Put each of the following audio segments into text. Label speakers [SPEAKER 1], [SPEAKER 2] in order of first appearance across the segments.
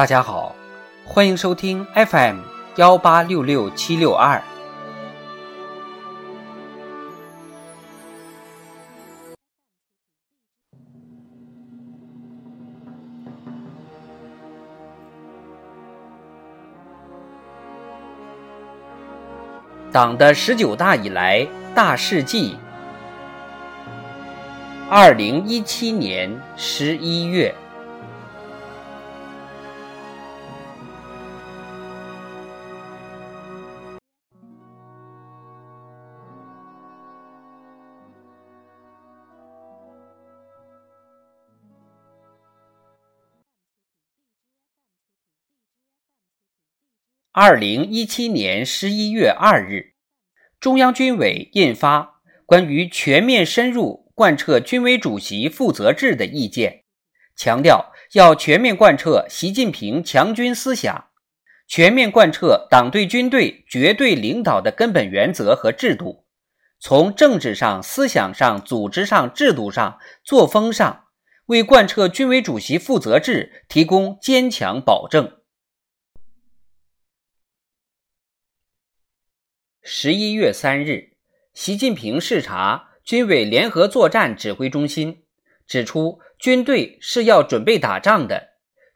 [SPEAKER 1] 大家好，欢迎收听 FM 幺八六六七六二。党的十九大以来大事记。二零一七年十一月。二零一七年十一月二日，中央军委印发关于全面深入贯彻军委主席负责制的意见，强调要全面贯彻习近平强军思想，全面贯彻党对军队绝对领导的根本原则和制度，从政治上、思想上、组织上、制度上、作风上，为贯彻军委主席负责制提供坚强保证。十一月三日，习近平视察军委联合作战指挥中心，指出军队是要准备打仗的，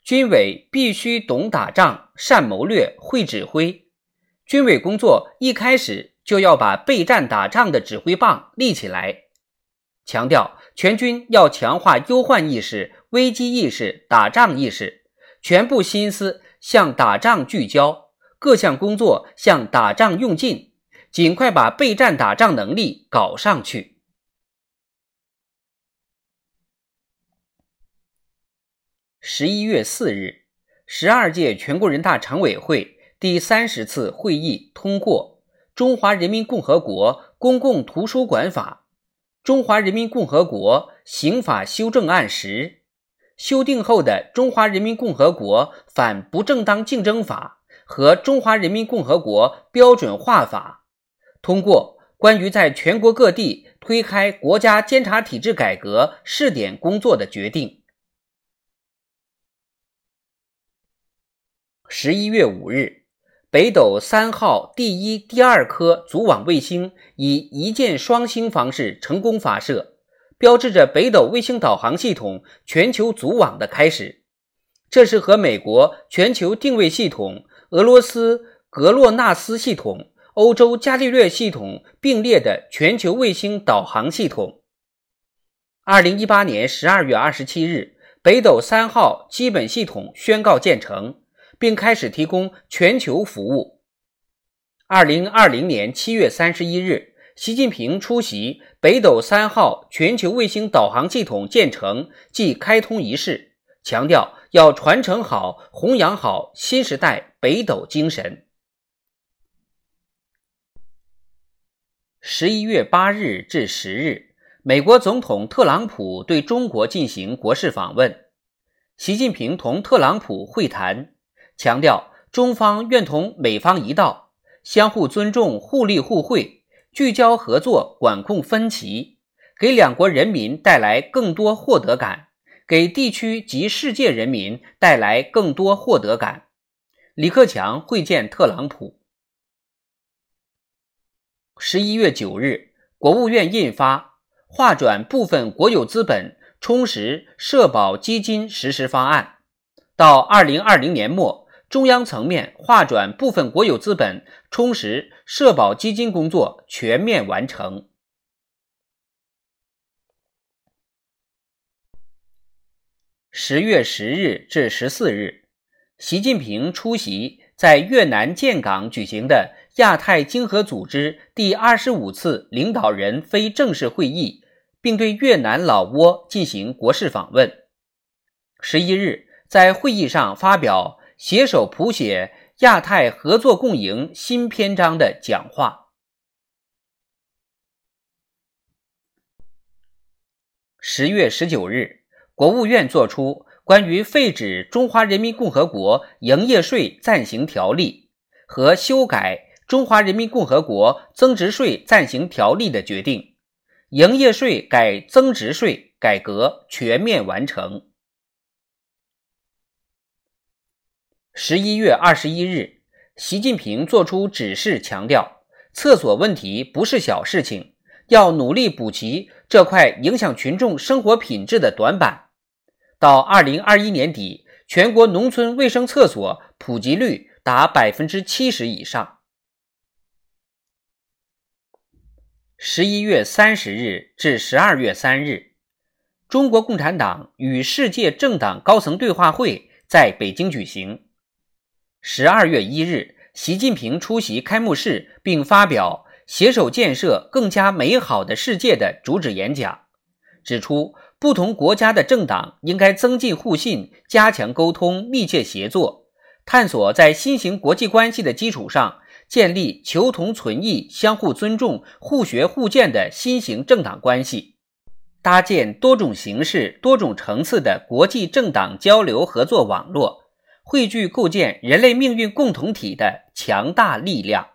[SPEAKER 1] 军委必须懂打仗、善谋略、会指挥。军委工作一开始就要把备战打仗的指挥棒立起来，强调全军要强化忧患意识、危机意识、打仗意识，全部心思向打仗聚焦，各项工作向打仗用劲。尽快把备战打仗能力搞上去。十一月四日，十二届全国人大常委会第三十次会议通过《中华人民共和国公共图书馆法》《中华人民共和国刑法修正案十》修订后的《中华人民共和国反不正当竞争法》和《中华人民共和国标准化法》。通过关于在全国各地推开国家监察体制改革试点工作的决定。十一月五日，北斗三号第一、第二颗组网卫星以一箭双星方式成功发射，标志着北斗卫星导航系统全球组网的开始。这是和美国全球定位系统、俄罗斯格洛纳斯系统。欧洲伽利略系统并列的全球卫星导航系统。二零一八年十二月二十七日，北斗三号基本系统宣告建成，并开始提供全球服务。二零二零年七月三十一日，习近平出席北斗三号全球卫星导航系统建成暨开通仪式，强调要传承好、弘扬好新时代北斗精神。十一月八日至十日，美国总统特朗普对中国进行国事访问。习近平同特朗普会谈，强调中方愿同美方一道，相互尊重、互利互惠，聚焦合作，管控分歧，给两国人民带来更多获得感，给地区及世界人民带来更多获得感。李克强会见特朗普。十一月九日，国务院印发《划转部分国有资本充实社保基金实施方案》，到二零二零年末，中央层面划转部分国有资本充实社保基金工作全面完成。十月十日至十四日，习近平出席在越南建港举行的。亚太经合组织第二十五次领导人非正式会议，并对越南、老挝进行国事访问。十一日，在会议上发表携手谱写亚太合作共赢新篇章的讲话。十月十九日，国务院作出关于废止《中华人民共和国营业税暂行条例》和修改。《中华人民共和国增值税暂行条例》的决定，营业税改增值税改革全面完成。十一月二十一日，习近平作出指示，强调厕所问题不是小事情，要努力补齐这块影响群众生活品质的短板。到二零二一年底，全国农村卫生厕所普及率达百分之七十以上。十一月三十日至十二月三日，中国共产党与世界政党高层对话会在北京举行。十二月一日，习近平出席开幕式并发表“携手建设更加美好的世界”的主旨演讲，指出不同国家的政党应该增进互信，加强沟通，密切协作，探索在新型国际关系的基础上建立求同存异、相互尊重、互学互鉴的新型政党关系，搭建多种形式、多种层次的国际政党交流合作网络。汇聚构建人类命运共同体的强大力量。